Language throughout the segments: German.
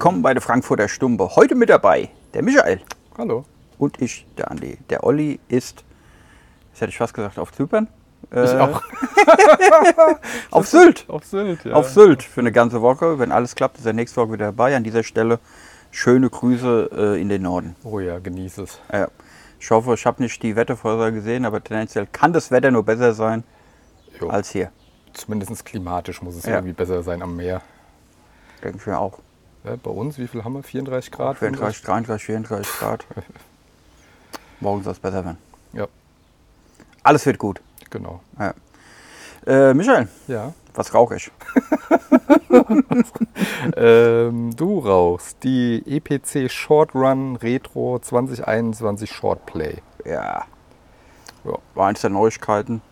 Willkommen bei der Frankfurter Stumpe. Heute mit dabei der Michael Hallo. und ich, der Andi. Der Olli ist, das hätte ich fast gesagt, auf Zypern. Ich Äh, auch. Auf Sylt. Auf Sylt, ja. Auf Sylt für eine ganze Woche. Wenn alles klappt, ist er nächste Woche wieder dabei. An dieser Stelle schöne Grüße äh, in den Norden. Oh ja, genieß es. Ja. Ich hoffe, ich habe nicht die Wettervorhersage gesehen, aber tendenziell kann das Wetter nur besser sein Jo. als hier. Zumindest klimatisch muss es Ja. irgendwie besser sein am Meer. Denke ich mir auch. Ja, bei uns, wie viel haben wir? 34 Grad? 34, 33, 34 Grad. Morgen soll es besser werden. Ja, Alles wird gut. genau. Ja. Äh, Michael, Ja. was rauche ich? ähm, du rauchst die EPC Short Run Retro 2021 Short Play. Ja, Ja. war eins der Neuigkeiten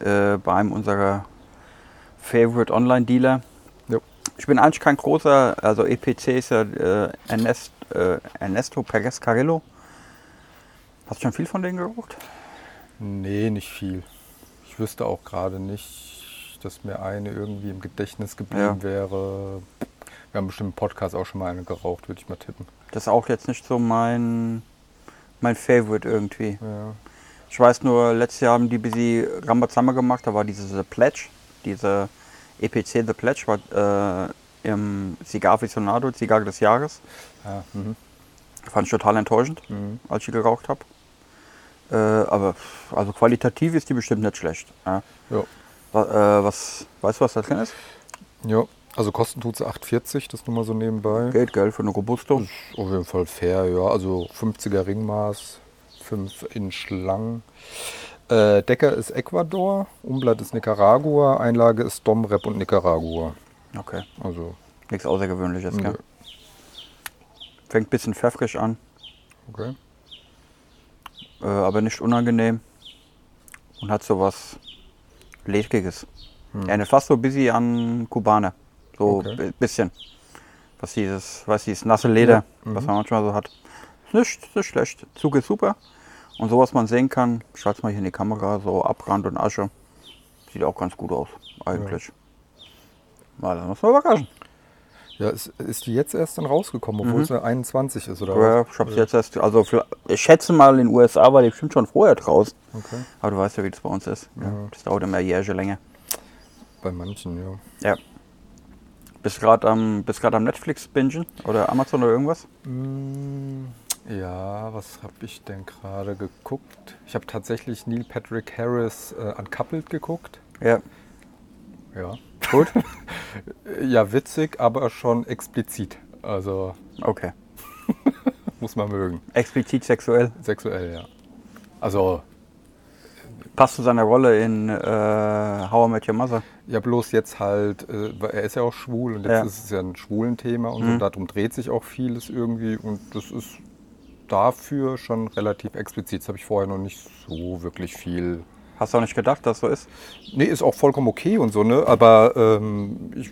äh, bei einem unserer Favorite Online-Dealer. Jo. Ich bin eigentlich kein großer, also EPC ist ja äh, Ernest, äh, Ernesto Perez-Carrillo. Hast du schon viel von denen geraucht? Nee, nicht viel. Ich wüsste auch gerade nicht, dass mir eine irgendwie im Gedächtnis geblieben Ja. wäre. Wir haben bestimmt im Podcast auch schon mal eine geraucht, würde ich mal tippen. Das ist auch jetzt nicht so mein, mein Favorite irgendwie. Ja. Ich weiß nur, letztes Jahr haben die bisschen Rambazamba gemacht. Da war diese The Pledge, diese EPC The Pledge, war äh, im Cigar Aficionado, Zigarre des Jahres. Ja, mhm. Fand ich total enttäuschend, Mhm. als ich geraucht habe. Äh, aber also qualitativ ist die bestimmt nicht schlecht. Ja. Ja. Wa- äh, was, weißt du, was da drin ist? ja, also kosten tut sie 8,40, das nur mal so nebenbei. Geht, gell, für eine Robusto. Ist auf jeden Fall fair, ja. Also 50er Ringmaß, 5 Inch lang. Äh, Decker ist Ecuador, Umblatt ist Nicaragua, Einlage ist Domrep und Nicaragua. Okay, Also, nichts Außergewöhnliches, gell? Fängt ein bisschen pfeffrig an, okay. äh, aber nicht unangenehm. Und hat so was Ledriges. Erinnert fast so bisschen an Kubaner. So Okay. ein bisschen. Was dieses, was dieses nasse Leder, Ja, was man manchmal so hat. Ist nicht, ist nicht schlecht. Zug ist super. Und so was man sehen kann, ich halte mal hier in die Kamera, so Abrand und Asche. Sieht auch ganz gut aus, eigentlich. Mal, dann muss man überraschen. Ja, ist, ist die jetzt erst dann rausgekommen, obwohl Mhm. sie 21 ist, oder Ja, was? ich hab's jetzt erst, also ich schätze mal in den USA war die bestimmt schon vorher draußen. Okay. Aber du weißt ja, wie das bei uns ist. Ja. Ja. Das dauert immer Jährige länger. Bei manchen, ja. Ja. Bist gerade am, bist am Netflix bingen oder Amazon oder irgendwas? Mm, Ja, was habe ich denn gerade geguckt? Ich habe tatsächlich Neil Patrick Harris äh, Uncoupled geguckt. Ja. Ja. Gut. Ja, witzig, aber schon explizit. Also Okay. muss man mögen. Explizit sexuell. Sexuell, ja. Also, Passt zu seiner Rolle in äh, How I Met Your Mother. ja, bloß jetzt halt, äh, er ist ja auch schwul und jetzt Ja. ist es ja ein schwulen Thema und Mhm. so, darum dreht sich auch vieles irgendwie und das ist dafür schon relativ explizit. Das habe ich vorher noch nicht so wirklich viel Hast du auch nicht gedacht, dass so ist? Nee, ist auch vollkommen okay und so, ne? Aber ähm, ich,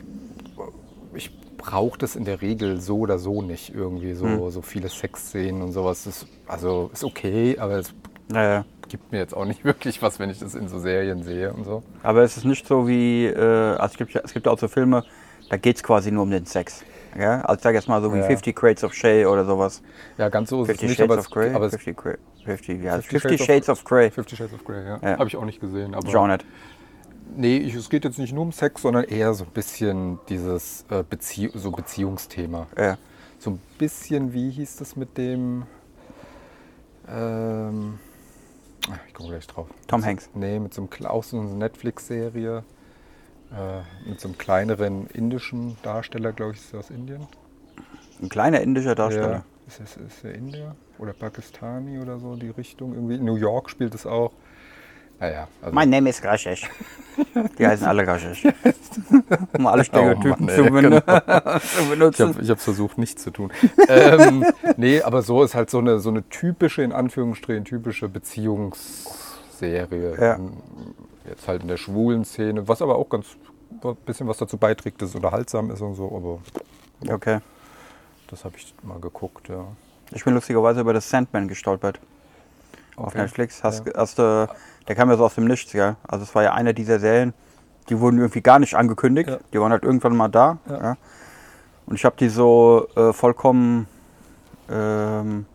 ich brauche das in der Regel so oder so nicht irgendwie, so, Hm. so viele Sexszenen und sowas. Das, also ist okay, aber es Naja. gibt mir jetzt auch nicht wirklich was, wenn ich das in so Serien sehe und so. Aber es ist nicht so wie, äh, also es gibt, ja- es gibt ja auch so Filme, da geht es quasi nur um den Sex. Ja? Also ich sag jetzt mal so wie Ja. 50 Crates of Shay oder sowas. Ja, ganz so ist es 50 nicht, Shades of es, Grey. aber es 50, Cra- 50, ja, 50 50, Shades of- Shades of Grey. Fifty Shades of Grey, ja. Ja. Habe ich auch nicht gesehen. Aber nicht. Nee, ich, es geht jetzt nicht nur um Sex, sondern eher so ein bisschen dieses äh, Bezie so Beziehungsthema. Ja. So ein bisschen, wie hieß das mit dem. Ähm, ach, ich komme gleich drauf. Tom Hanks. Nee, mit so einem Kle- auch so einer Netflix-Serie. Äh, mit so einem kleineren indischen Darsteller, glaube ich, ist der aus Indien. Ein kleiner indischer Darsteller. Ja. Ist, es, ist der Indier oder Pakistani oder so, die Richtung irgendwie? In New York spielt es auch. Naja, also Mein Name ist Rashesh. Die heißen alle Rashesh. um alle Stereotypen Oh Mann, zu, ey, ben genau. zu Ich benutzen. habe ich hab versucht, nichts zu tun. ähm, nee, aber so ist halt so eine, so eine typische, in Anführungsstrichen, typische Beziehungsserie. Ja. Jetzt halt in der schwulen Szene, was aber auch ganz ein bisschen was dazu beiträgt, dass es unterhaltsam ist und so, aber Okay. das habe ich mal geguckt, ja. Ich bin lustigerweise über das Sandman gestolpert. Auf Okay. Netflix. Hast, Ja. hast, du- der kam ja so aus dem Nichts, ja. Also es war ja einer dieser Serien, die wurden irgendwie gar nicht angekündigt. Ja. Die waren halt irgendwann mal da. Ja. Und ich habe die so äh, vollkommen ähm,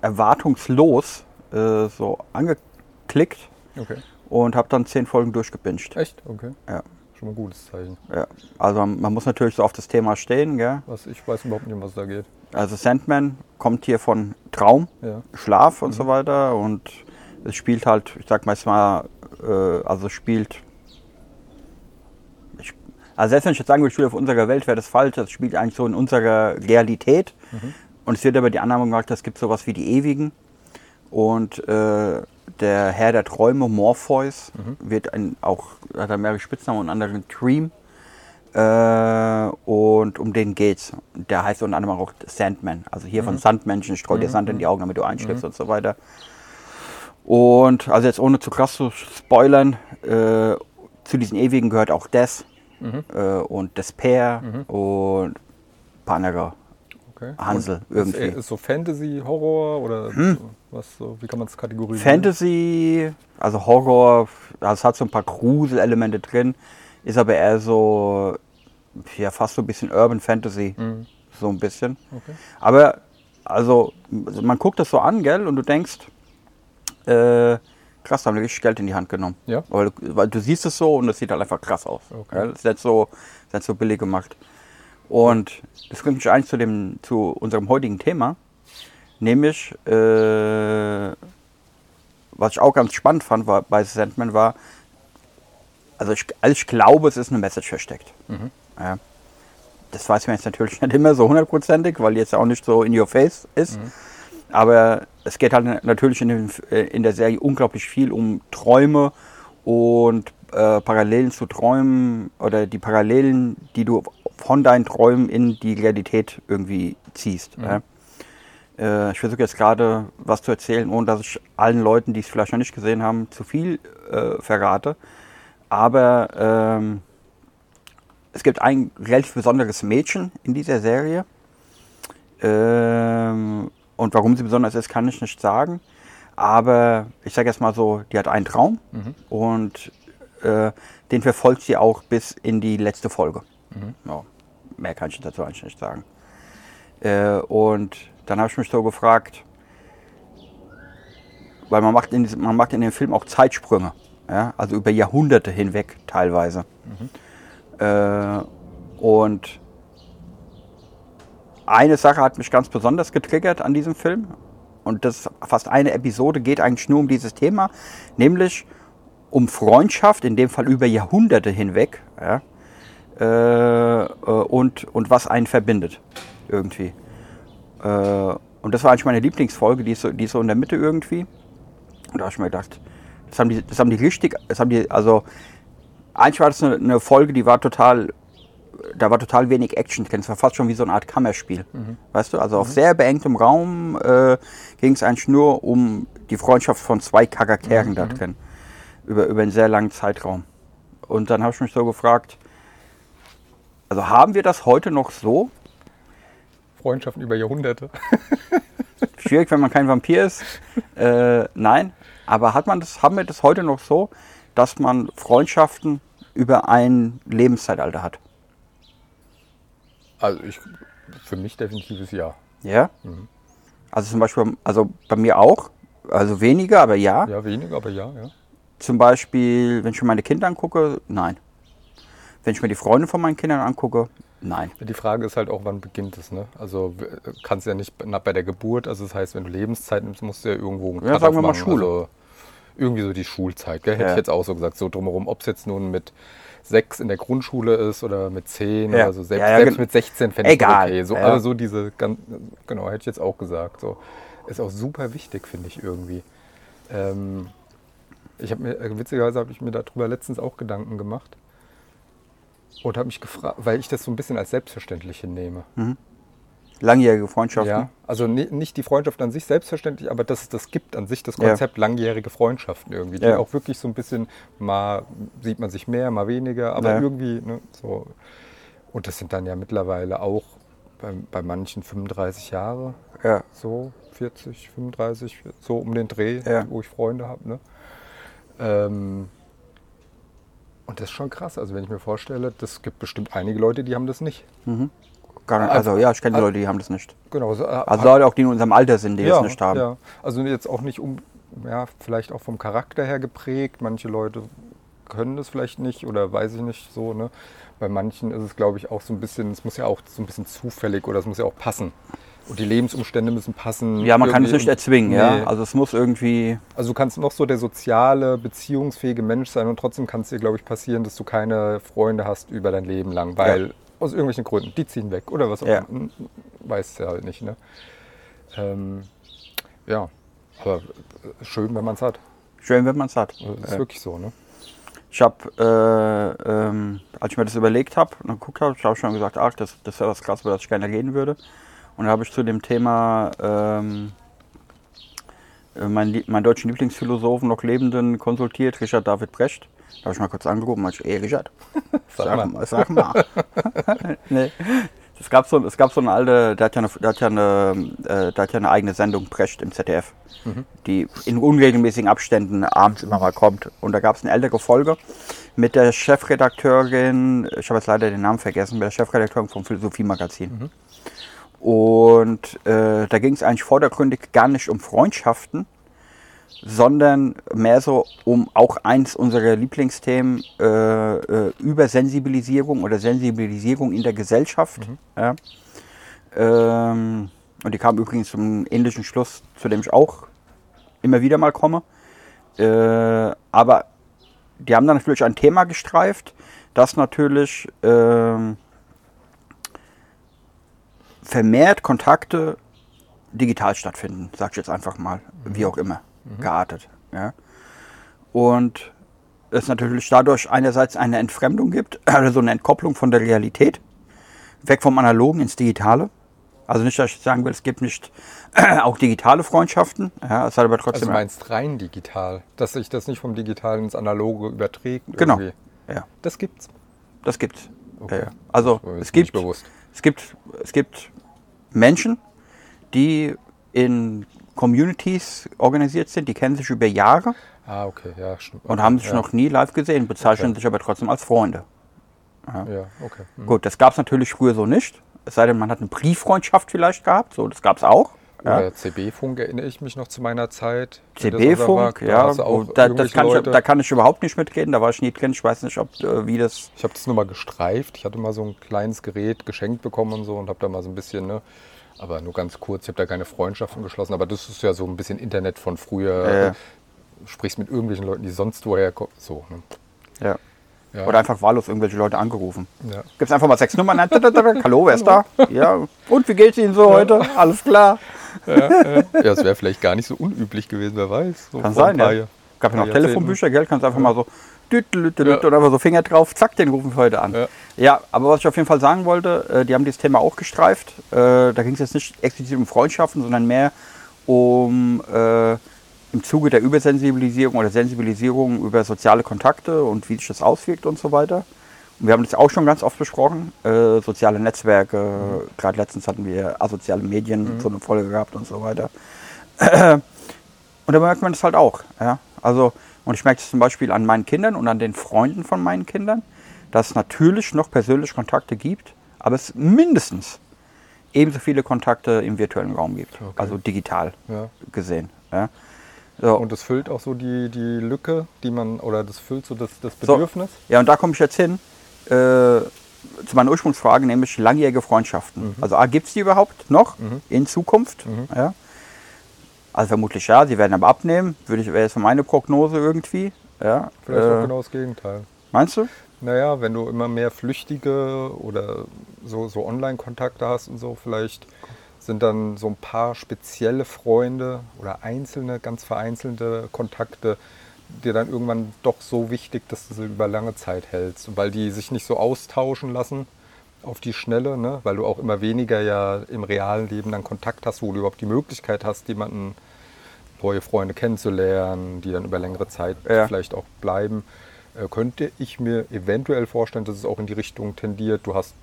erwartungslos äh, so angeklickt Okay. und habe dann zehn Folgen durchgebinged. Echt? Okay. Ja. Schon mal ein gutes Zeichen. Ja. Also man muss natürlich so auf das Thema stehen. Gell? Was, ich weiß überhaupt nicht, was da geht. Also Sandman kommt hier von Traum, Ja. Schlaf und so weiter und es spielt halt, ich sag mal mal, äh, also spielt, ich, also selbst wenn ich jetzt sagen würde, es spielt auf unserer Welt, wäre das falsch, es spielt eigentlich so in unserer Realität und es wird aber die Annahme gemacht, es gibt sowas wie die Ewigen und äh, der Herr der Träume, Morpheus, wird ein, auch, hat er mehrere Spitznamen und anderen Dream äh, und um den geht's. Der heißt unter anderem auch Sandman. Also hier von Sandmenschen, streu dir Sand in die Augen, damit du einschläfst und so weiter. Und also jetzt ohne zu krass zu spoilern, äh, zu diesen Ewigen gehört auch Death äh, und Despair und ein paar andere. Okay. Hansel, Und irgendwie. Ist, ist so Fantasy, Horror oder so, was so, wie kann man es kategorisieren? Fantasy, also Horror, also es hat so ein paar Gruselelemente drin, ist aber eher so, ja, fast so ein bisschen Urban Fantasy, so ein bisschen. Okay. Aber, also, man guckt das so an, gell, und du denkst, äh, krass, da haben wir richtig Geld in die Hand genommen. Ja. Weil, du- weil du siehst es so und es sieht halt einfach krass aus. Okay. Gell? Es ist nicht so, es ist nicht so billig gemacht. Und das bringt mich eigentlich zu, dem, zu unserem heutigen Thema, nämlich, äh, was ich auch ganz spannend fand war, bei Sandman war, also ich, also ich glaube, es ist eine Message versteckt. Ja. Das weiß man jetzt natürlich nicht immer so hundertprozentig, weil jetzt auch nicht so in your face ist. Aber es geht halt natürlich in, den, äh, in der Serie unglaublich viel um Träume und äh, Parallelen zu Träumen oder die Parallelen, die du von deinen Träumen in die Realität irgendwie ziehst. Ja. Äh, ich versuche jetzt gerade was zu erzählen, ohne dass ich allen Leuten, die es vielleicht noch nicht gesehen haben, zu viel äh, verrate. Aber ähm, es gibt ein relativ besonderes Mädchen in dieser Serie. Ähm, und warum sie besonders ist, kann ich nicht sagen. Aber ich sage jetzt mal so, die hat einen Traum und äh, den verfolgt sie auch bis in die letzte Folge. Ja, mehr kann ich dazu eigentlich nicht sagen. Äh, und dann habe ich mich so gefragt, weil man macht in, man macht in dem Film auch Zeitsprünge, ja? also über Jahrhunderte hinweg teilweise. Äh, und eine Sache hat mich ganz besonders getriggert an diesem Film. Und das fast eine Episode geht eigentlich nur um dieses Thema, nämlich um Freundschaft, in dem Fall über Jahrhunderte hinweg, ja, und, und was einen verbindet irgendwie. Äh, und das war eigentlich meine Lieblingsfolge, die ist, so, die ist so in der Mitte irgendwie. Und da habe ich mir gedacht, das haben die, das haben die richtig, das haben die, also eigentlich war das eine, eine Folge, die war total, da war total wenig Action drin. Es war fast schon wie so eine Art Kammerspiel. Weißt du, also auf sehr beengtem Raum äh, ging es eigentlich nur um die Freundschaft von zwei Charakteren da drin. Über, über einen sehr langen Zeitraum. Und dann habe ich mich so gefragt, also haben wir das heute noch so? Freundschaften über Jahrhunderte. Schwierig, wenn man kein Vampir ist. Äh, nein, aber hat man das, haben wir das heute noch so, dass man Freundschaften über ein Lebenszeitalter hat? Also ich, für mich definitives Ja. Ja? Also zum Beispiel, also bei mir auch, also weniger, aber ja. Ja, weniger, aber ja, ja. Zum Beispiel, wenn ich mir meine Kinder angucke, nein. Wenn ich mir die Freunde von meinen Kindern angucke, nein. Die Frage ist halt auch, wann beginnt es, ne? Also kannst ja nicht bei der Geburt, also das heißt, wenn du Lebenszeit nimmst, musst du ja irgendwo einen Ja, sagen wir mal. Schule. Also irgendwie so die Schulzeit, gell? Hätte Ja. ich jetzt auch so gesagt, so drumherum, ob es jetzt nun mit sechs in der Grundschule ist oder mit zehn Ja. oder so, selbst, Ja, selbst mit 16 fände ich okay. So. Also so diese, ganz, genau, hätte ich jetzt auch gesagt. So. Ist auch super wichtig, finde ich irgendwie. Ähm, ich habe mir, äh, witzigerweise habe ich mir darüber letztens auch Gedanken gemacht und habe mich gefragt, weil ich das so ein bisschen als selbstverständlich hinnehme. Langjährige Freundschaften. Ja, also ni- nicht die Freundschaft an sich selbstverständlich, aber dass es das gibt an sich, das Ja. Konzept langjährige Freundschaften irgendwie, die Ja. auch wirklich so ein bisschen, mal sieht man sich mehr, mal weniger, aber Ja. irgendwie ne, so. Und das sind dann ja mittlerweile auch bei, bei manchen 35 Jahre, Ja. so 40, 35, so um den Dreh, Ja. wo ich Freunde habe. Ne? Ähm, Und das ist schon krass. Also wenn ich mir vorstelle, das gibt bestimmt einige Leute, die haben das nicht. Nicht, also ja, ich kenne also- Leute, die haben das nicht. Genau. So, äh, Also Leute auch, die in unserem Alter sind, die ja, es nicht haben. Ja. Also jetzt auch nicht um, ja, vielleicht auch vom Charakter her geprägt. Manche Leute können das vielleicht nicht oder weiß ich nicht so. Ne? Bei manchen ist es, glaube ich, auch so ein bisschen, es muss ja auch so ein bisschen zufällig oder es muss ja auch passen. Und die Lebensumstände müssen passen. Ja, man kann es nicht erzwingen, Nee. ja. Also es muss irgendwie, Also du kannst noch so der soziale, beziehungsfähige Mensch sein und trotzdem kann es dir, glaube ich, passieren, dass du keine Freunde hast über dein Leben lang, weil aus irgendwelchen Gründen, die ziehen weg oder was auch Ja. immer. Weiß ja halt nicht, ne? Ähm, ja, aber äh, schön, wenn man es hat. schön, wenn man es hat. Das ist Ja. wirklich so, ne? Ich habe, äh, ähm, als ich mir das überlegt habe und geguckt habe, ich habe schon gesagt, ach, das, das wäre was krass, über das ich gerne reden würde. Und da habe ich zu dem Thema ähm, äh, meinen, meinen deutschen Lieblingsphilosophen, noch Lebenden, konsultiert, Richard David Brecht. Da habe ich mal kurz angerufen, meinte ich, ey Richard, Sag mal. Sag mal. nee. Es gab, so, es gab so eine alte, der hat ja eine, der hat ja eine, äh, der hat ja eine eigene Sendung, Brecht im ZDF, die in unregelmäßigen Abständen abends immer mal kommt. Und da gab es eine ältere Folge mit der Chefredakteurin, ich habe jetzt leider den Namen vergessen, mit der Chefredakteurin vom Philosophie-Magazin. Und äh, da ging es eigentlich vordergründig gar nicht um Freundschaften, sondern mehr so um auch eins unserer Lieblingsthemen äh, äh, Übersensibilisierung oder Sensibilisierung in der Gesellschaft. Ja. Ähm, und die kam übrigens zum ähnlichen Schluss, zu dem ich auch immer wieder mal komme. Äh, aber die haben dann natürlich ein Thema gestreift, das natürlich ähm, vermehrt Kontakte digital stattfinden, sag ich jetzt einfach mal, wie auch immer, geartet. Ja. Und es natürlich dadurch einerseits eine Entfremdung gibt, also eine Entkopplung von der Realität, weg vom Analogen ins Digitale. Also nicht, dass ich sagen will, es gibt nicht auch digitale Freundschaften, ja, es hat aber Also trotzdem. du meinst rein digital, dass sich das nicht vom Digitalen ins Analoge überträgt? genau. irgendwie. Ja, Das gibt's. das gibt's. Okay. Also es gibt, bewusst. Es gibt, es gibt Menschen, die in Communities organisiert sind, die kennen sich über Jahre Ah, okay, ja, stimmt. und haben sich ja. noch nie live gesehen, bezeichnen Okay. sich aber trotzdem als Freunde. Ja, okay. Hm. Gut, das gab es natürlich früher so nicht. Es sei denn, man hat eine Brieffreundschaft vielleicht gehabt, so, das gab es auch. Ja. Oder CB-Funk erinnere ich mich noch zu meiner Zeit. CB-Funk, ja, da, das irgendwelche kann ich, da kann ich überhaupt nicht mitreden, da war ich nie drin, ich weiß nicht, ob, äh, wie das... Ich habe das nur mal gestreift. Ich hatte mal so ein kleines Gerät geschenkt bekommen und so und habe da mal so ein bisschen, ne, aber nur ganz kurz. Ich habe da keine Freundschaften geschlossen, aber das ist ja so ein bisschen Internet von früher. Ja, sprichst mit irgendwelchen Leuten, die sonst woher kommen. So, ne? Ja. ja. Oder einfach wahllos irgendwelche Leute angerufen. ja. Gibt es einfach mal sechs Nummern. Hallo, wer ist da? Ja. Und wie geht's Ihnen so heute? Alles klar. Ja, es wäre vielleicht gar nicht so unüblich gewesen, wer weiß. So Kann sein, ja. Jahr- Gab ja noch Jahrzehnten. Telefonbücher, gell? Kannst einfach mal so Ja. und einfach so Finger drauf, zack, den rufen wir heute an. Ja. Ja. aber was ich auf jeden Fall sagen wollte, äh, die haben dieses Thema auch gestreift. Äh, da ging es jetzt nicht explizit um Freundschaften, sondern mehr um äh, im Zuge der Übersensibilisierung oder Sensibilisierung über soziale Kontakte und wie sich das auswirkt und so weiter. Wir haben das auch schon ganz oft besprochen, äh, soziale Netzwerke, gerade letztens hatten wir asoziale Medien, so eine Folge gehabt und so weiter. Und da merkt man das halt auch. Ja? Also, und ich merke das zum Beispiel an meinen Kindern und an den Freunden von meinen Kindern, dass es natürlich noch persönliche Kontakte gibt, aber es mindestens ebenso viele Kontakte im virtuellen Raum gibt. Okay. Also digital Ja. gesehen. Ja? So, Und das füllt auch so die, die Lücke, die man, oder das füllt so das, das So. Bedürfnis. Ja, und da komme ich jetzt hin zu meiner Ursprungsfrage, nämlich langjährige Freundschaften. Also A, gibt es die überhaupt noch in Zukunft? Ja. Also vermutlich ja, sie werden aber abnehmen, würde ich, wäre jetzt meine Prognose irgendwie. Ja. Vielleicht auch Äh, genau das Gegenteil. Meinst du? Naja, wenn du immer mehr Flüchtige oder so, so Online-Kontakte hast und so, vielleicht sind dann so ein paar spezielle Freunde oder einzelne, ganz vereinzelte Kontakte dir dann irgendwann doch so wichtig, dass du sie über lange Zeit hältst, weil die sich nicht so austauschen lassen auf die Schnelle, ne? weil du auch immer weniger ja im realen Leben dann Kontakt hast, wo du überhaupt die Möglichkeit hast, jemanden neue Freunde kennenzulernen, die dann über längere Zeit Ja. vielleicht auch bleiben, äh, könnte ich mir eventuell vorstellen, dass es auch in die Richtung tendiert. Du hast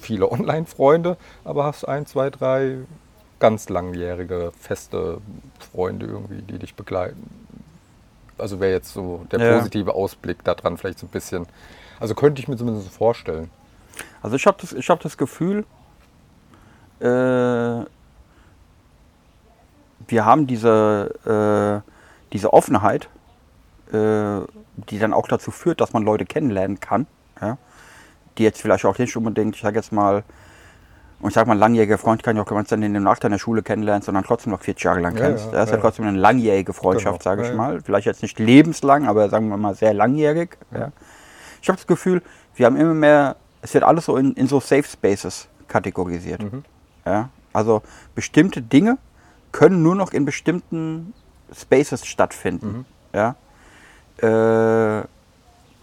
viele Online-Freunde, aber hast ein, zwei, drei ganz langjährige, feste Freunde irgendwie, die dich begleiten. Also wäre jetzt so der Ja. positive Ausblick daran vielleicht so ein bisschen. Also könnte ich mir zumindest vorstellen. Also ich habe das, ich hab das Gefühl, äh, wir haben diese, äh, diese Offenheit, äh, die dann auch dazu führt, dass man Leute kennenlernen kann, ja? die jetzt vielleicht auch nicht unbedingt, ich sage jetzt mal, und ich sage mal, ein langjähriger Freund kann ja auch gemeinsam in dem deiner Schule kennenlernen, sondern trotzdem noch 40 Jahre lang Ja, kennst. ja, das ist ja, ja. trotzdem eine langjährige Freundschaft, Genau, sage ich ja, ja. mal. Vielleicht jetzt nicht lebenslang, aber sagen wir mal sehr langjährig. Ja. Ich habe das Gefühl, wir haben immer mehr, es wird alles so in, in so Safe Spaces kategorisiert. Mhm. Ja? Also bestimmte Dinge können nur noch in bestimmten Spaces stattfinden. Ja? Äh,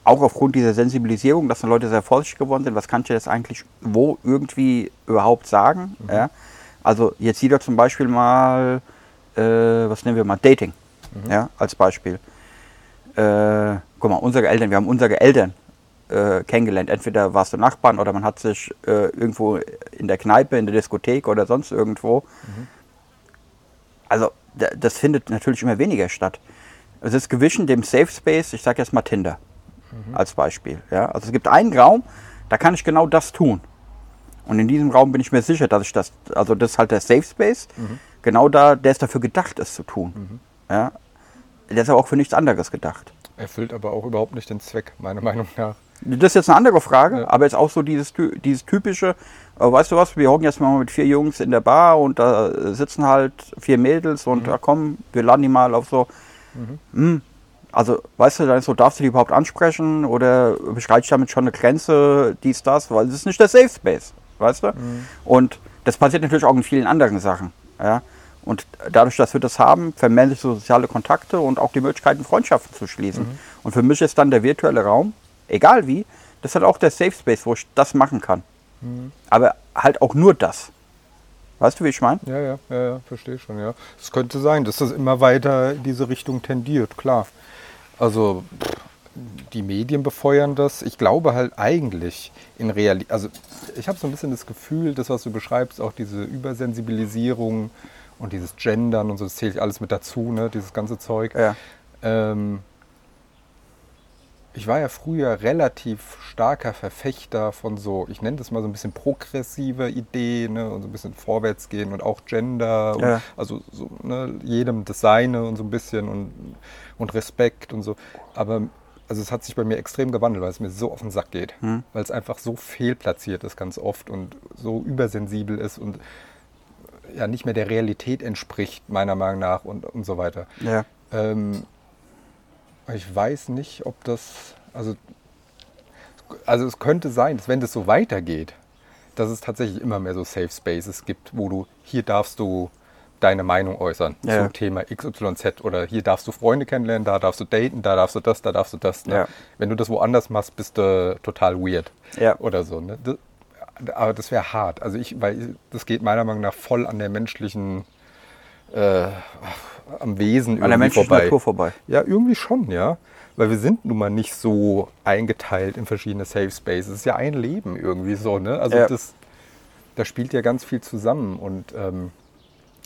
auch aufgrund dieser Sensibilisierung, dass dann Leute sehr vorsichtig geworden sind, was kann ich jetzt eigentlich wo irgendwie überhaupt sagen. Ja? Also jetzt jeder zum Beispiel mal, äh, was nehmen wir mal, Dating ja, als Beispiel. Äh, guck mal, unsere Eltern, wir haben unsere Eltern äh, kennengelernt. Entweder warst du Nachbarn oder man hat sich äh, irgendwo in der Kneipe, in der Diskothek oder sonst irgendwo. Also da- das findet natürlich immer weniger statt. Es ist gewichen dem Safe Space, ich sage jetzt mal Tinder als Beispiel. Ja? Also es gibt einen Raum, da kann ich genau das tun. Und in diesem Raum bin ich mir sicher, dass ich das, also das ist halt der Safe Space, genau da, der ist dafür gedacht, es zu tun. Ja? Der ist aber auch für nichts anderes gedacht. Erfüllt aber auch überhaupt nicht den Zweck, meiner Meinung nach. Das ist jetzt eine andere Frage, Ja. aber jetzt auch so dieses, dieses typische, äh, weißt du was, wir hocken jetzt mal mit vier Jungs in der Bar und da sitzen halt vier Mädels und ja, komm, wir laden die mal auf so. Hm, also, weißt du, dann so, darfst du die überhaupt ansprechen oder beschreite ich damit schon eine Grenze, dies, das, weil es ist nicht der Safe Space, weißt du? Und das passiert natürlich auch in vielen anderen Sachen. Ja? Und dadurch, dass wir das haben, vermehren sich so soziale Kontakte und auch die Möglichkeiten, Freundschaften zu schließen. Und für mich ist dann der virtuelle Raum, egal wie, das ist halt auch der Safe Space, wo ich das machen kann. Aber halt auch nur das. Weißt du, wie ich meine? Ja, ja, ja, ja verstehe schon, ja. Es könnte sein, dass das immer weiter in diese Richtung tendiert, klar. Also die Medien befeuern das. Ich glaube halt eigentlich in Realität, also ich habe so ein bisschen das Gefühl, das, was du beschreibst, auch diese Übersensibilisierung und dieses Gendern und so, das zählt alles mit dazu, ne, dieses ganze Zeug. Ja. Ähm, ich war ja früher relativ starker Verfechter von so, ich nenne das mal so ein bisschen progressive Ideen ne, und so ein bisschen vorwärts gehen und auch Gender, und, Ja. also so, ne, jedem das Seine und so ein bisschen und, und Respekt und so. Aber also es hat sich bei mir extrem gewandelt, weil es mir so auf den Sack geht, weil es einfach so fehlplatziert ist ganz oft und so übersensibel ist und ja nicht mehr der Realität entspricht, meiner Meinung nach und, und so weiter. Ja. Ähm, ich weiß nicht, ob das, also, also es könnte sein, dass wenn das so weitergeht, dass es tatsächlich immer mehr so Safe Spaces gibt, wo du, hier darfst du deine Meinung äußern Ja. zum Thema XYZ oder hier darfst du Freunde kennenlernen, da darfst du daten, da darfst du das, da darfst du das. Ne? Ja. Wenn du das woanders machst, bist du total weird Ja. oder so. Ne? Das, aber das wäre hart. Also ich, weil das geht meiner Meinung nach voll an der menschlichen, äh, am Wesen An der irgendwie menschlichen vorbei. Natur vorbei. Ja, irgendwie schon, ja. Weil wir sind nun mal nicht so eingeteilt in verschiedene Safe Spaces. Es ist ja ein Leben irgendwie so, ne? Also Ja. das, da spielt ja ganz viel zusammen. Und ähm,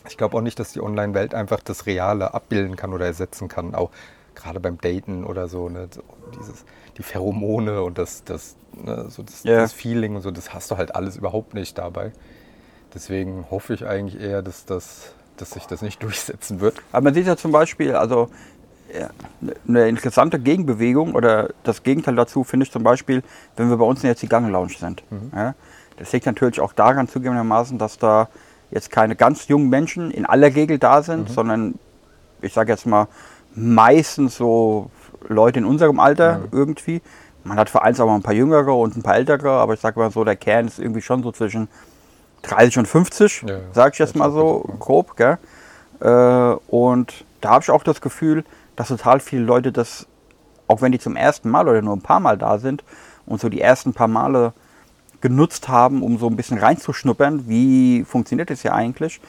ich glaube auch nicht, dass die Online-Welt einfach das Reale abbilden kann oder ersetzen kann. Auch gerade beim Daten oder so, ne? so dieses, die Pheromone und das, das, ne? so das, Ja. das Feeling und so, das hast du halt alles überhaupt nicht dabei. Deswegen hoffe ich eigentlich eher, dass, das, dass sich das nicht durchsetzen wird. Aber man sieht ja zum Beispiel, also eine interessante Gegenbewegung oder das Gegenteil dazu finde ich zum Beispiel, wenn wir bei uns jetzt die Gang Lounge sind. Ja, das liegt natürlich auch daran zugegebenermaßen, dass da jetzt keine ganz jungen Menschen in aller Regel da sind, sondern ich sage jetzt mal meistens so Leute in unserem Alter irgendwie. Man hat vereinzelt auch mal ein paar Jüngere und ein paar Ältere, aber ich sage mal so, der Kern ist irgendwie schon so zwischen 30 und 50, Ja, ja. sage ich jetzt mal so grob. Gell? Äh, und da habe ich auch das Gefühl, dass total viele Leute das, auch wenn die zum ersten Mal oder nur ein paar Mal da sind und so die ersten paar Male genutzt haben, um so ein bisschen reinzuschnuppern, wie funktioniert das hier eigentlich,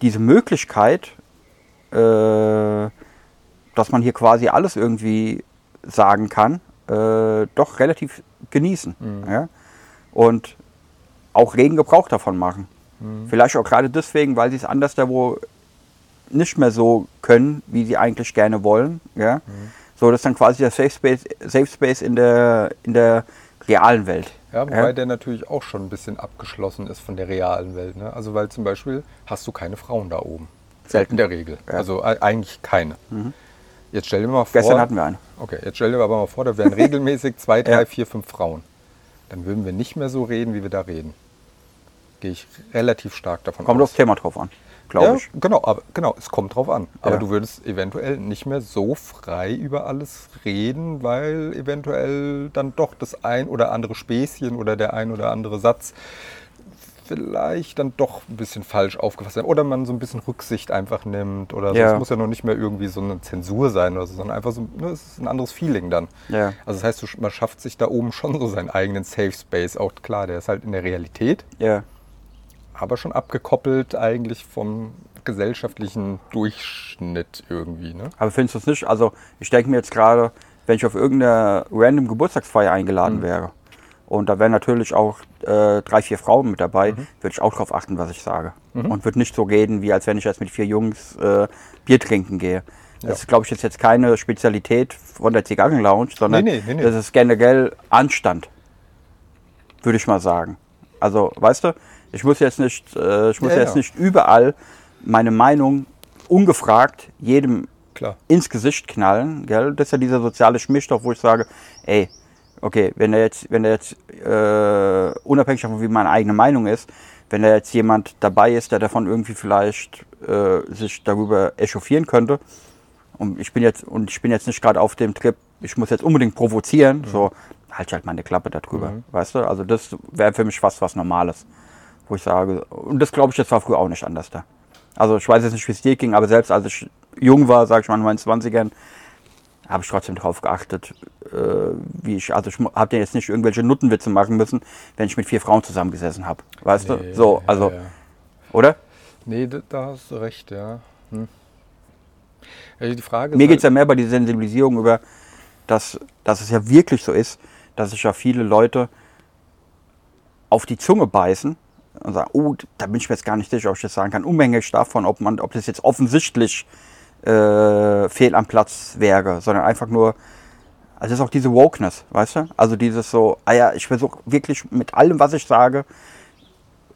diese Möglichkeit, äh, dass man hier quasi alles irgendwie sagen kann, äh, doch relativ genießen. Ja? Und auch regen Gebrauch davon machen. Vielleicht auch gerade deswegen, weil sie es anders da wo nicht mehr so können, wie sie eigentlich gerne wollen. Ja? So, das ist dann quasi der Safe Space, Safe Space in, der, in der realen Welt. Ja, wobei der natürlich auch schon ein bisschen abgeschlossen ist von der realen Welt. Ne? Also weil zum Beispiel hast du keine Frauen da oben. Selten. In der Regel. Ja. Also eigentlich keine. Jetzt stell dir mal vor. Gestern hatten wir eine. Okay, jetzt stell dir aber mal vor, da wären regelmäßig zwei, drei, Ja. vier, fünf Frauen. Dann würden wir nicht mehr so reden, wie wir da reden. Gehe ich relativ stark davon Kommt aus. aufs Thema drauf an, glaube ja, ich. Genau, aber genau, es kommt drauf an. Aber Ja. du würdest eventuell nicht mehr so frei über alles reden, weil eventuell dann doch das ein oder andere Späßchen oder der ein oder andere Satz vielleicht dann doch ein bisschen falsch aufgefasst sein. Oder man so ein bisschen Rücksicht einfach nimmt. Oder so. Ja. Es muss ja noch nicht mehr irgendwie so eine Zensur sein oder so, sondern einfach so, ne, es ist ein anderes Feeling dann. Ja. Also das heißt, man schafft sich da oben schon so seinen eigenen Safe Space. Auch klar, der ist halt in der Realität Ja. Aber schon abgekoppelt eigentlich vom gesellschaftlichen Durchschnitt irgendwie. Ne? Aber findest du es nicht? Also, ich denke mir jetzt gerade, wenn ich auf irgendeine random Geburtstagsfeier eingeladen wäre und da wären natürlich auch äh, drei, vier Frauen mit dabei, würde ich auch darauf achten, was ich sage. Und würde nicht so reden, wie als wenn ich jetzt mit vier Jungs äh, Bier trinken gehe. Das ist, glaube ich, jetzt, jetzt keine Spezialität von der Zigarrenlounge, sondern nee, nee, nee. das ist generell Anstand, würde ich mal sagen. Also, weißt du, ich muss jetzt nicht, äh, ich muss Ja, jetzt ja. nicht überall meine Meinung ungefragt jedem Klar. ins Gesicht knallen. Gell? Das ist ja dieser soziale Schmischstoff, wo ich sage, ey, okay, wenn er jetzt, wenn er jetzt äh, unabhängig davon, wie meine eigene Meinung ist, wenn da jetzt jemand dabei ist, der davon irgendwie vielleicht äh, sich darüber echauffieren könnte, und ich bin jetzt und ich bin jetzt nicht gerade auf dem Trip, ich muss jetzt unbedingt provozieren, so halt halt meine Klappe darüber, weißt du? Also das wäre für mich fast was Normales, wo ich sage, und das glaube ich, das war früher auch nicht anders da. Also ich weiß jetzt nicht, wie es dir ging, aber selbst als ich jung war, sag ich mal in meinen 20ern, habe ich trotzdem darauf geachtet, äh, wie ich, also ich habe ja jetzt nicht irgendwelche Nuttenwitze machen müssen, wenn ich mit vier Frauen zusammengesessen habe, weißt du? So, also, Ja, ja. oder? Nee, da, hast du recht, ja. Hm. ja die Frage Mir geht es halt, ja mehr bei dieser Sensibilisierung über, dass, dass es ja wirklich so ist, dass sich ja viele Leute auf die Zunge beißen und sagen, oh, da bin ich mir jetzt gar nicht sicher, ob ich das sagen kann, unabhängig davon, ob, man, ob das jetzt offensichtlich äh, fehl am Platz wäre, sondern einfach nur, also das ist auch diese Wokeness, weißt du? Also dieses so, ah ja, ich versuche wirklich mit allem, was ich sage,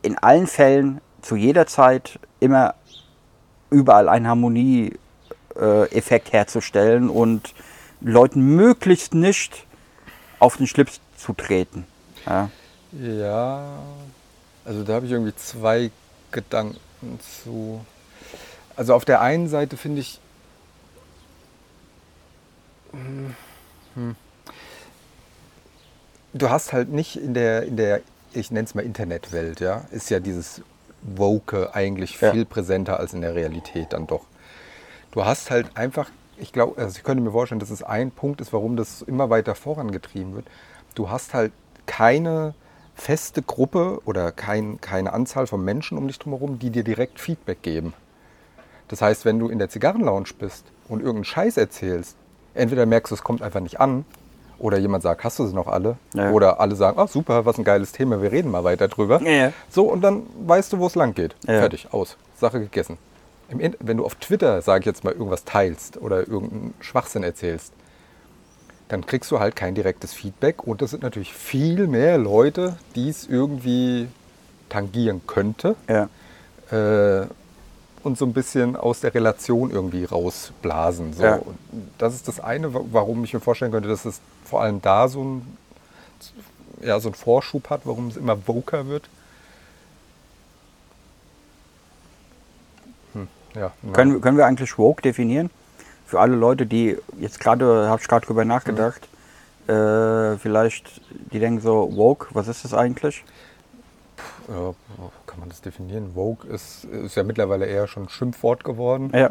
in allen Fällen, zu jeder Zeit, immer überall einen Harmonie-Effekt herzustellen und Leuten möglichst nicht auf den Schlips zu treten. Ja. Ja, also da habe ich irgendwie zwei Gedanken zu. Also auf der einen Seite finde ich, hm, hm. du hast halt nicht in der, in der ich nenne es mal Internetwelt, ja, ist ja dieses Woke eigentlich Ja. viel präsenter als in der Realität dann doch. Du hast halt einfach, ich glaube, also ich könnte mir vorstellen, dass es ein Punkt ist, warum das immer weiter vorangetrieben wird. Du hast halt keine feste Gruppe oder kein, keine Anzahl von Menschen um dich drumherum, die dir direkt Feedback geben. Das heißt, wenn du in der Zigarrenlounge bist und irgendeinen Scheiß erzählst, entweder merkst du, es kommt einfach nicht an, oder jemand sagt, hast du sie noch alle? Ja. Oder alle sagen, ach super, was ein geiles Thema, wir reden mal weiter drüber. Ja. So, und dann weißt du, wo es lang geht. Ja. Fertig, aus. Sache gegessen. Wenn du auf Twitter, sage ich jetzt mal, irgendwas teilst oder irgendeinen Schwachsinn erzählst, dann kriegst du halt kein direktes Feedback. Und das sind natürlich viel mehr Leute, die es irgendwie tangieren könnte Ja. äh, und so ein bisschen aus der Relation irgendwie rausblasen. So. Ja. Und das ist das eine, wa- warum ich mir vorstellen könnte, dass es vor allem da so ein, ja, so einen Vorschub hat, warum es immer voker wird. Hm, ja, Können, können wir eigentlich woke definieren? Für alle Leute, die jetzt gerade, habe ich gerade drüber nachgedacht, äh, vielleicht, die denken so, woke, was ist das eigentlich? ja, kann man das definieren? Vogue ist, ist ja mittlerweile eher schon ein Schimpfwort geworden. Ja,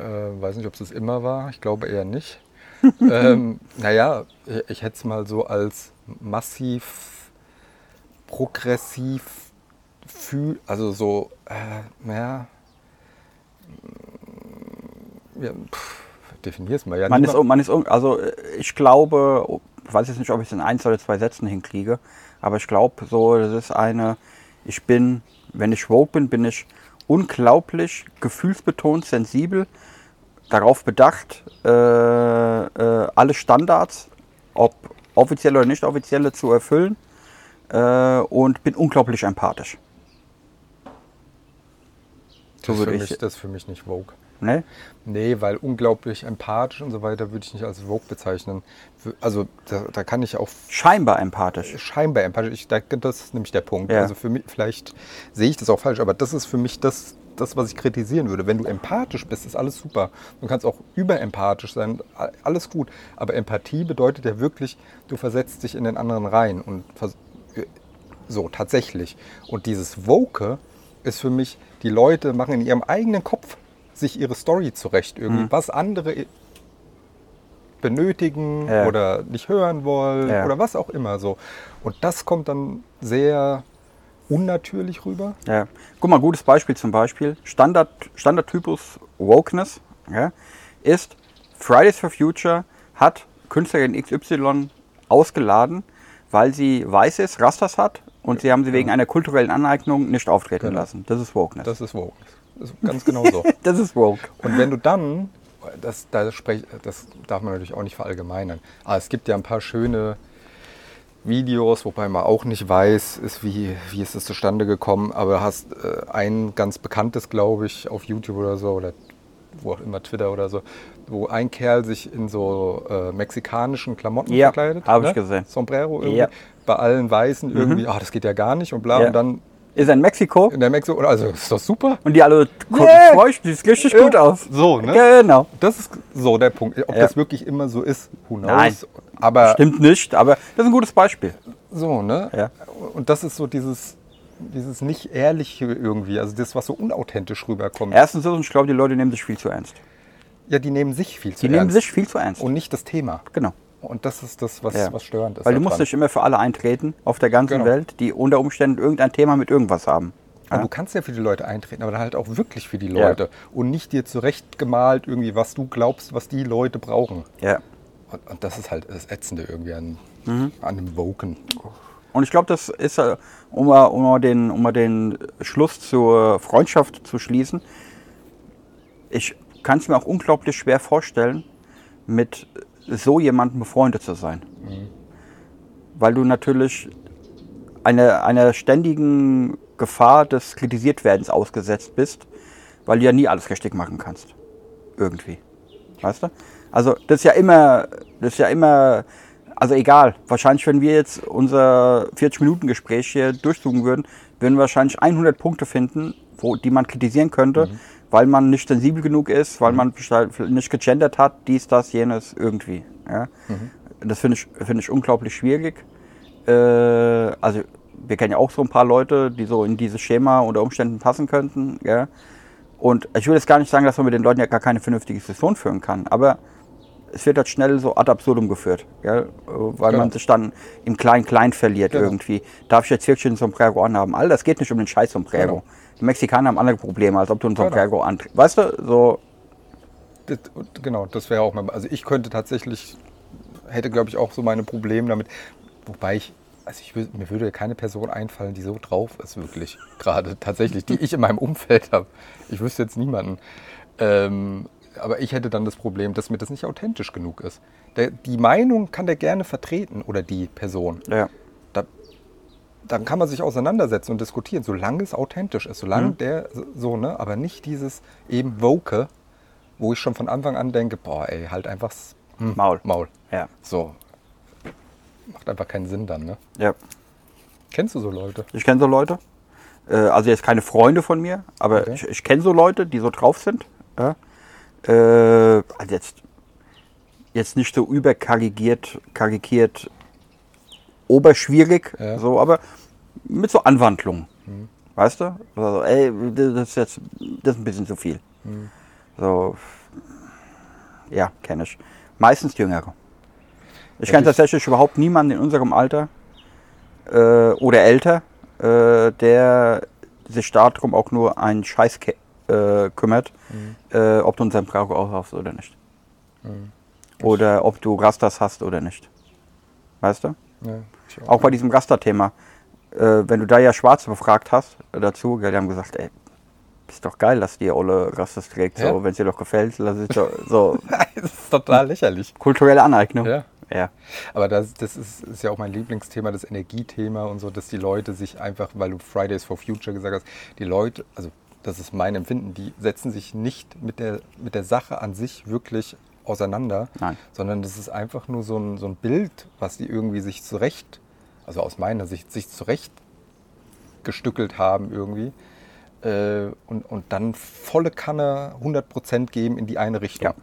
Äh, weiß nicht, ob es das immer war. Ich glaube eher nicht. ähm, naja, ich, ich hätte es mal so als massiv progressiv fühl, also so, äh, naja, mm, ja, definier es mal. Ja, man ist, man ist, also äh, ich glaube, ich weiß jetzt nicht, ob ich es in ein oder zwei Sätzen hinkriege, aber ich glaube so, das ist eine, ich bin, wenn ich woke bin, bin ich unglaublich gefühlsbetont, sensibel, darauf bedacht, äh, äh, alle Standards, ob offizielle oder nicht offizielle, zu erfüllen äh, und bin unglaublich empathisch. Das, ist würde für ich- mich, das ist für mich nicht Vogue. Ne? Nee, weil unglaublich empathisch und so weiter würde ich nicht als Vogue bezeichnen. Also da, da kann ich auch Scheinbar empathisch. scheinbar empathisch. Ich denke, das ist nämlich der Punkt. Ja. Also für mich, vielleicht sehe ich das auch falsch, aber das ist für mich das, das, was ich kritisieren würde. Wenn du empathisch bist, ist alles super. Du kannst auch überempathisch sein, alles gut. Aber Empathie bedeutet ja wirklich, du versetzt dich in den anderen rein und vers- so tatsächlich. Und dieses Woke ist für mich, die Leute machen in ihrem eigenen Kopf sich ihre Story zurecht irgendwie, was andere benötigen Ja. oder nicht hören wollen Ja. oder was auch immer so. Und das kommt dann sehr unnatürlich rüber. Ja. Guck mal, gutes Beispiel zum Beispiel. Standard, Standardtypus Wokeness ja, ist Fridays for Future hat Künstlerin XY ausgeladen, weil sie weiß ist, Rastas hat und sie haben sie wegen einer kulturellen Aneignung nicht auftreten Genau. lassen. Das ist Wokeness. Das ist Woke. Das ist ganz genau so. das ist Woke. Und wenn du dann, das, da sprech, das darf man natürlich auch nicht verallgemeinern, aber es gibt ja ein paar schöne Videos, wobei man auch nicht weiß, ist, wie, wie ist es zustande gekommen, aber hast äh, ein ganz bekanntes, glaube ich, auf YouTube oder so, oder wo auch immer, Twitter oder so, wo ein Kerl sich in so äh, mexikanischen Klamotten Ja, verkleidet. hab ich gesehen. Sombrero irgendwie. Ja. Mhm. Bei allen Weißen irgendwie, ah, das geht ja gar nicht und bla. Ja. Und dann Ist er in Mexiko in der Mexiko, also ist doch super. und die alle Yeah. feucht, sieht richtig gut aus. So, ne? Genau. Das ist so der Punkt. Ob Ja. das wirklich immer so ist, who knows. Nein. Aber Stimmt nicht, aber das ist ein gutes Beispiel. so, ne? Ja. Und das ist so dieses, dieses nicht ehrliche irgendwie, also das, was so unauthentisch rüberkommt. Erstens ist, und ich glaube, die Leute nehmen sich viel zu ernst. Ja, die nehmen sich viel zu Die nehmen ernst sich viel zu ernst. und nicht das Thema. genau. Und das ist das, was, Ja. was störend ist. Weil du musst daran. nicht immer für alle eintreten auf der ganzen Genau. Welt, die unter Umständen irgendein Thema mit irgendwas haben. Ja. du kannst ja für die Leute eintreten, aber dann halt auch wirklich für die Ja. Leute. Und nicht dir zurechtgemalt irgendwie, was du glaubst, was die Leute brauchen. Ja. Und, und das ist halt das Ätzende irgendwie an, Mhm. an dem Woken. Und ich glaube, das ist, äh, um mal, um, mal den, um mal den Schluss zur Freundschaft zu schließen, ich kann es mir auch unglaublich schwer vorstellen, mit so jemandem befreundet zu sein. Weil du natürlich einer, einer ständigen Gefahr des Kritisiertwerdens ausgesetzt bist, weil du ja nie alles richtig machen kannst. Irgendwie. Weißt du? Also das ist ja immer, das ist ja immer, also egal, wahrscheinlich wenn wir jetzt unser 40-Minuten-Gespräch hier durchsuchen würden, würden wir wahrscheinlich 100 Punkte finden, wo, die man kritisieren könnte, weil man nicht sensibel genug ist, weil man nicht gegendert hat, dies, das, jenes, irgendwie. Ja? Das finde ich, finde ich unglaublich schwierig. Äh, also wir kennen ja auch so ein paar Leute, die so in dieses Schema unter Umständen passen könnten. Ja? Und ich will jetzt gar nicht sagen, dass man mit den Leuten ja gar keine vernünftige Diskussion führen kann, aber es wird halt schnell so ad absurdum geführt, gell? weil Genau. man sich dann im Klein-Klein verliert Genau. irgendwie. Darf ich jetzt wirklich ein Sombrero anhaben? All das geht nicht um den scheiß Sombrero. Genau. Die Mexikaner haben andere Probleme, als ob du ein Genau. Sombrero antrittst. Weißt du, so, Das, genau, das wäre auch mal. Also ich könnte tatsächlich, hätte glaube ich auch so meine Probleme damit. Wobei ich, also ich mir würde keine Person einfallen, die so drauf ist, wirklich. Gerade tatsächlich, die ich in meinem Umfeld habe. Ich wüsste jetzt niemanden. Ähm, aber ich hätte dann das Problem, dass mir das nicht authentisch genug ist. Der, die Meinung kann der gerne vertreten oder die Person. ja. Da, dann kann man sich auseinandersetzen und diskutieren, solange es authentisch ist, solange Mhm. der so, ne, aber nicht dieses eben Woke, wo ich schon von Anfang an denke, boah, ey, halt einfach hm, Maul. Maul. Ja. So. Macht einfach keinen Sinn dann, ne? ja. Kennst du so Leute? Ich kenne so Leute. Äh, also jetzt keine Freunde von mir, aber Okay. ich, ich kenne so Leute, die so drauf sind. Ja. Äh, also jetzt, jetzt nicht so überkarikiert, karikiert, oberschwierig, Ja. so, aber mit so Anwandlungen. Weißt du? Also, ey, das ist jetzt das ist ein bisschen zu viel. So, ja, kenne ich. Meistens Jüngere. Ich Ja, kenne ich- tatsächlich überhaupt niemanden in unserem Alter äh, oder älter, äh, der sich darum auch nur einen Scheiß äh, kümmert, äh, ob du einen Sembraro aufhast oder nicht. Oder ob du Rastas hast oder nicht. Weißt du? Ja, Auch bei diesem Rasta-Thema. Äh, wenn du da ja Schwarze befragt hast äh, dazu, die haben gesagt, ey, Ist doch geil, dass die Olle Rastas trägt. Ja. So, wenn es dir doch gefällt, lass ich doch, so das ist total lächerlich. kulturelle Aneignung. Ja. ja. Aber das, das ist, ist ja auch mein Lieblingsthema, das Energiethema und so, dass die Leute sich einfach, weil du Fridays for Future gesagt hast, die Leute, also das ist mein Empfinden, die setzen sich nicht mit der, mit der Sache an sich wirklich auseinander, Nein. sondern das ist einfach nur so ein, so ein Bild, was die irgendwie sich zurecht, also aus meiner Sicht, sich zurecht gestückelt haben irgendwie. Äh, und, und dann volle Kanne 100% geben in die eine Richtung. ja.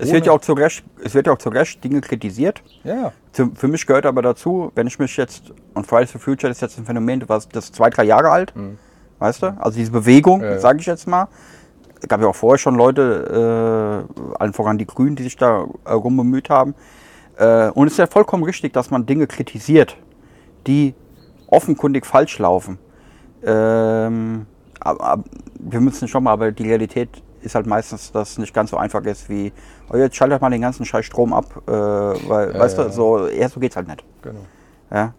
Es wird ja auch zu Recht, es wird ja auch zu Recht Dinge kritisiert. Ja, Zu, für mich gehört aber dazu, wenn ich mich jetzt, und Fridays for Future ist jetzt ein Phänomen, das ist zwei, drei Jahre alt, weißt du? Also diese Bewegung, Mhm. Ja, ja. sage ich jetzt mal. Es gab ja auch vorher schon Leute, äh, allen voran die Grünen, die sich da äh, rumbemüht haben. Äh, und es ist ja vollkommen richtig, dass man Dinge kritisiert, die offenkundig falsch laufen. Ähm, aber, wir müssen schon mal, aber die Realität ist halt meistens, dass es nicht ganz so einfach ist wie, oh, jetzt schaltet mal den ganzen Scheiß Strom ab, äh, weil, Ja, weißt ja, du, so, ja, so geht's halt nicht. genau. Ja,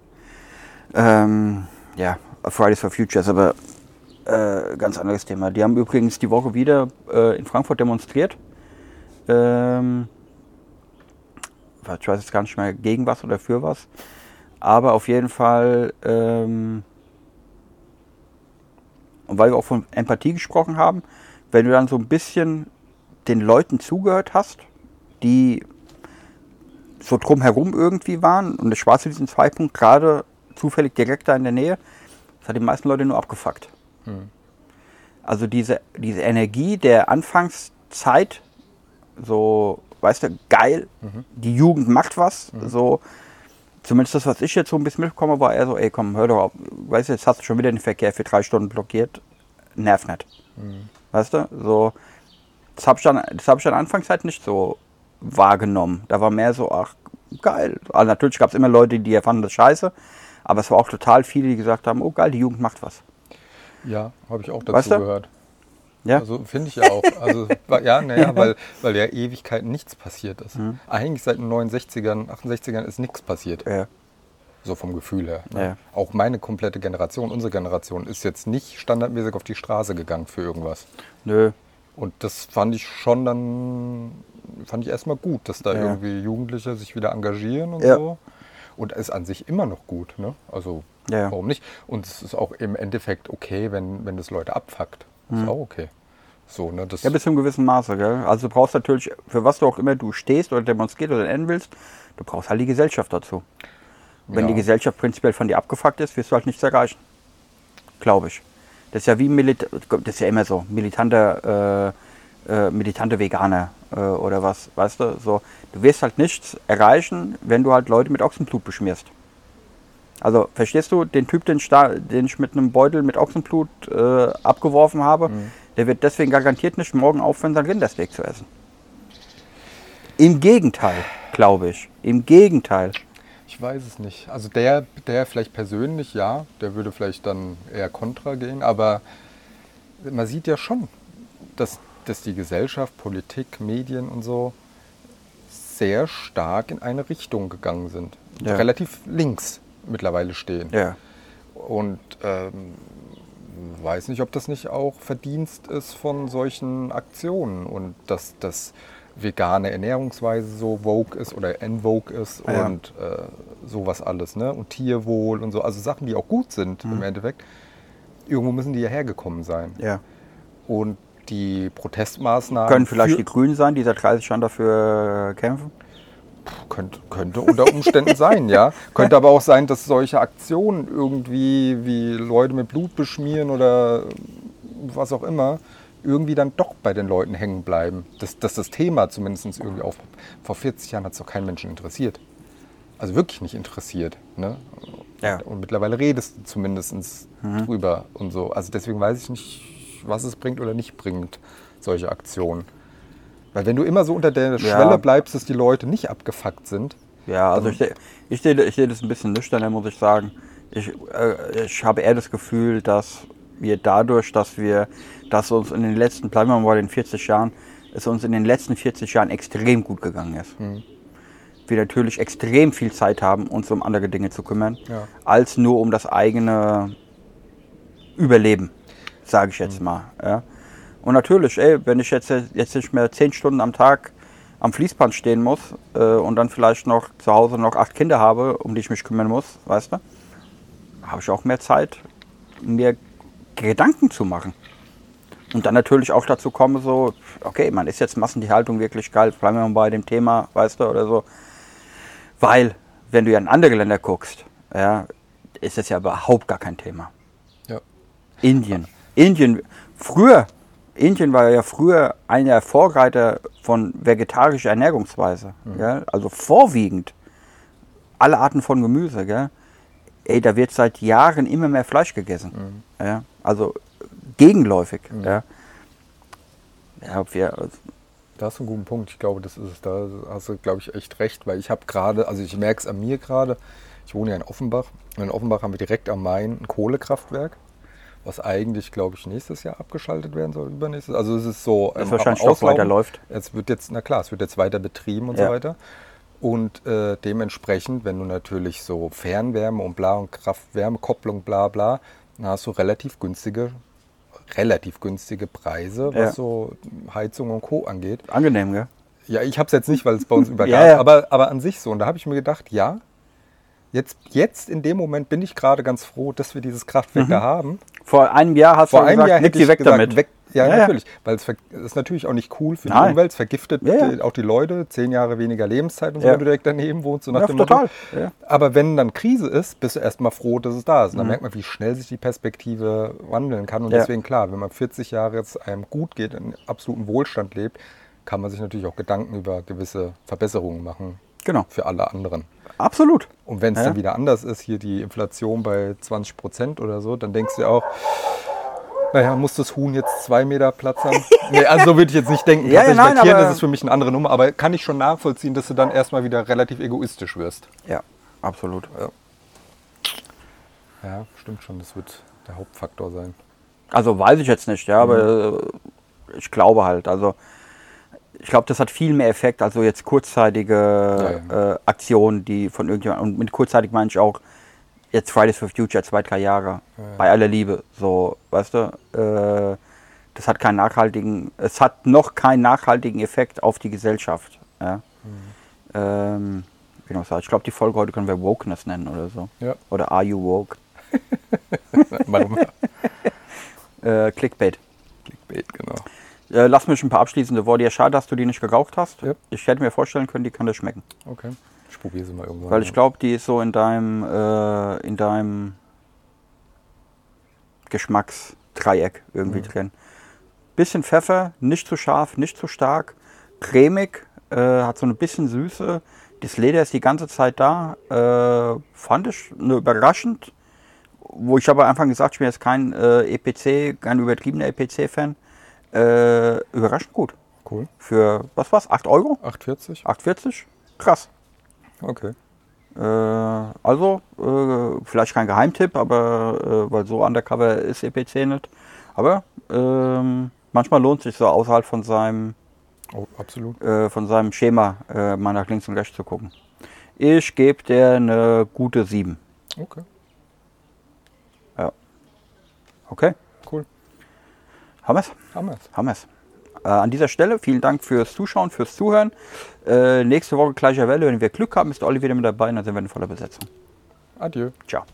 ähm, ja Fridays for Future ist aber äh, ganz anderes Thema. Die haben übrigens die Woche wieder äh, in Frankfurt demonstriert. Ähm, ich weiß jetzt gar nicht mehr gegen was oder für was. Aber auf jeden Fall, ähm, und weil wir auch von Empathie gesprochen haben, wenn du dann so ein bisschen den Leuten zugehört hast, die so drumherum irgendwie waren und das Schwarze diesen Zeitpunkt gerade zufällig direkt da in der Nähe, das hat die meisten Leute nur abgefuckt. Also diese, diese Energie der Anfangszeit, so, weißt du, geil, die Jugend macht was, so, zumindest das, was ich jetzt so ein bisschen mitbekomme, war eher so, ey komm, hör doch auf, weißt du, jetzt hast du schon wieder den Verkehr für drei Stunden blockiert, nerv nicht. Weißt du, so, das habe ich, dann- das hab ich an der Anfangszeit nicht so wahrgenommen. Da war mehr so, ach, geil. Also natürlich gab es immer Leute, die fanden das scheiße, aber es war auch total viele, die gesagt haben, oh geil, die Jugend macht was. Ja, habe ich auch dazu Weißt du? gehört. Ja, Also finde ich ja auch. Also, ja, naja, weil, weil ja Ewigkeiten nichts passiert ist. Mhm. Eigentlich seit den 69ern, 68ern ist nichts passiert. ja, So vom Gefühl her. ne? Ja. Auch meine komplette Generation, unsere Generation, ist jetzt nicht standardmäßig auf die Straße gegangen für irgendwas. nö, Und das fand ich schon dann, fand ich erstmal gut, dass da Ja. irgendwie Jugendliche sich wieder engagieren und Ja. so. Und ist an sich immer noch gut, ne? Also Ja. warum nicht? Und es ist auch im Endeffekt okay, wenn, wenn das Leute abfuckt. Ist auch okay. So, ne? Das, Mhm. Ja, bis zu einem gewissen Maße, gell? Also du brauchst natürlich, für was du auch immer du stehst oder demonstrierst oder nennen willst, du brauchst halt die Gesellschaft dazu. Wenn Ja. die Gesellschaft prinzipiell von dir abgefuckt ist, wirst du halt nichts erreichen. Glaube ich. Das ist ja wie Milit das ist ja immer so, militante, äh, äh, militante Veganer äh, oder was, weißt du? So, du wirst halt nichts erreichen, wenn du halt Leute mit Ochsenblut beschmierst. Also, verstehst du, den Typ, den den ich mit einem Beutel mit Ochsenblut äh, abgeworfen habe, der wird deswegen garantiert nicht morgen aufhören, sein Rindersteak zu essen. Im Gegenteil, glaube ich. Im Gegenteil. Ich weiß es nicht. Also der, der vielleicht persönlich, ja, der würde vielleicht dann eher kontra gehen, aber man sieht ja schon, dass, dass die Gesellschaft, Politik, Medien und so sehr stark in eine Richtung gegangen sind. Ja. Relativ links mittlerweile stehen. Ja. Und ähm, weiß nicht, ob das nicht auch Verdienst ist von solchen Aktionen und dass das vegane Ernährungsweise so vogue ist oder en vogue ist Ja. und äh, sowas alles, ne? Und Tierwohl und so, also Sachen, die auch gut sind Mhm. im Endeffekt. Irgendwo müssen die ja hergekommen sein. ja. Und die Protestmaßnahmen Können vielleicht die Grünen sein, die seit 30 Jahren dafür kämpfen. Könnte, könnte unter Umständen sein, ja. Könnte aber auch sein, dass solche Aktionen irgendwie wie Leute mit Blut beschmieren oder was auch immer, irgendwie dann doch bei den Leuten hängen bleiben. Dass, dass das Thema zumindest irgendwie auf. Vor 40 Jahren hat es doch keinen Menschen interessiert. Also wirklich nicht interessiert. Ne? Ja. Und mittlerweile redest du zumindest drüber und so. Also deswegen weiß ich nicht, was es bringt oder nicht bringt, solche Aktionen. Weil wenn du immer so unter der Ja. Schwelle bleibst, dass die Leute nicht abgefuckt sind, Ja, also ich, seh- ich, sehe, ich sehe das ein bisschen nüchterner, muss ich sagen. Ich, äh, ich habe eher das Gefühl, dass wir dadurch, dass wir, dass uns in den letzten, bleiben wir mal bei den 40 Jahren, es uns in den letzten 40 Jahren extrem gut gegangen ist. Wir natürlich extrem viel Zeit haben, uns um andere Dinge zu kümmern, Ja. als nur um das eigene Überleben, sage ich jetzt mal. Ja. Und natürlich, ey, wenn ich jetzt, jetzt nicht mehr zehn Stunden am Tag am Fließband stehen muss äh, und dann vielleicht noch zu Hause noch acht Kinder habe, um die ich mich kümmern muss, weißt du, habe ich auch mehr Zeit, mir Gedanken zu machen. Und dann natürlich auch dazu komme, so, okay, man ist jetzt Massentierhaltung wirklich geil, bleiben wir mal bei dem Thema, weißt du, oder so. Weil, wenn du ja in andere Länder guckst, ja, ist das ja überhaupt gar kein Thema. Ja. Indien. Indien, früher, Indien war ja früher einer der Vorreiter von vegetarischer Ernährungsweise. Gell? Also vorwiegend alle Arten von Gemüse. Gell? Ey, da wird seit Jahren immer mehr Fleisch gegessen. Ja? Also gegenläufig. Ja? Ja, ob wir, also, Da hast du einen guten Punkt. Ich glaube, das ist es. Da hast du, glaube ich, echt recht, weil ich habe gerade, also ich merke es an mir gerade, ich wohne ja in Offenbach. Und in Offenbach haben wir direkt am Main ein Kohlekraftwerk, was eigentlich, glaube ich, nächstes Jahr abgeschaltet werden soll, übernächstes. Also es ist so. Ähm, wahrscheinlich Auslaufen. weiterläuft. Es wird jetzt, na klar, es wird jetzt weiter betrieben und Ja. so weiter. Und äh, dementsprechend, wenn du natürlich so Fernwärme und bla und Kraft-Wärme-Kopplung bla bla, dann hast du relativ günstige, relativ günstige Preise, was Ja. so Heizung und Co. angeht. angenehm, gell? Ja, ich habe es jetzt nicht, weil es bei uns übergab, Ja, ja. Aber, aber an sich so. Und da habe ich mir gedacht, ja, jetzt, jetzt in dem Moment bin ich gerade ganz froh, dass wir dieses Kraftwerk da haben. Vor einem Jahr hast Vor du einem gesagt, Jahr nick hätte die ich weg gesagt, damit. weg. Ja, Ja, ja. natürlich. Weil es ist natürlich auch nicht cool für die Nein. Umwelt. Es vergiftet Ja, ja. auch die Leute. Zehn Jahre weniger Lebenszeit und so, Ja. wenn du direkt daneben wohnst. So nach Ja, dem total. Ja. Aber wenn dann Krise ist, bist du erstmal froh, dass es da ist. Und Mhm. dann merkt man, wie schnell sich die Perspektive wandeln kann. Und Ja. deswegen, klar, wenn man 40 Jahre jetzt einem gut geht, in absoluten Wohlstand lebt, kann man sich natürlich auch Gedanken über gewisse Verbesserungen machen Genau, für alle anderen. Absolut. Und wenn es Ja. dann wieder anders ist, hier die Inflation bei 20 Prozent oder so, dann denkst du auch, naja, muss das Huhn jetzt zwei Meter Platz haben? nee, also so würde ich jetzt nicht denken. Ja, ja, nein, bei Tieren ist es für mich eine andere Nummer, aber kann ich schon nachvollziehen, dass du dann erstmal wieder relativ egoistisch wirst. Ja, absolut. Ja, stimmt schon, das wird der Hauptfaktor sein. Also weiß ich jetzt nicht, ja, aber äh, ich glaube halt. Also ich glaube, das hat viel mehr Effekt als so jetzt kurzzeitige Ja, Äh, Aktionen, die von irgendjemandem, und mit kurzzeitig meine ich auch jetzt Fridays for Future, zwei, drei Jahre, bei aller Liebe, so, weißt du, äh, das hat keinen nachhaltigen, es hat noch keinen nachhaltigen Effekt auf die Gesellschaft. Ja. Ähm, wie noch sagen, ich glaube, die Folge heute können wir Wokeness nennen oder so. Ja. Oder Are You Woke? Warum? Äh, Clickbait. Clickbait, genau. Äh, lass mich ein paar abschließende Worte. Ja, schade, dass du die nicht geraucht hast. Ja. Ich hätte mir vorstellen können, die kann dir schmecken. Okay. Ich probiere sie mal irgendwann. Weil ich glaube, die ist so in deinem, äh, in deinem Geschmacksdreieck irgendwie drin. Bisschen Pfeffer, nicht zu scharf, nicht zu stark, cremig, äh, hat so ein bisschen Süße. Das Leder ist die ganze Zeit da. Äh, fand ich ne, überraschend. Wo ich aber am Anfang gesagt, ich bin jetzt kein äh, EPC, kein übertriebener EPC-Fan. Äh, überraschend gut. Cool. Für, was war's, 8 Euro? 8,40? 8,40? Krass. Okay. Äh, also, äh, vielleicht kein Geheimtipp, aber äh, weil so undercover ist EPC nicht. Aber ähm, manchmal lohnt sich so außerhalb von seinem, Oh, absolut. äh, von seinem Schema äh, mal nach links und rechts zu gucken. Ich gebe der eine gute 7. Okay. Okay, Haben wir's? Haben wir's. Haben wir's. Äh, an dieser Stelle vielen Dank fürs Zuschauen, fürs Zuhören. Äh, nächste Woche gleicher Welle, wenn wir Glück haben, ist Olli wieder mit dabei und dann sind wir in voller Besetzung. Adieu. Ciao.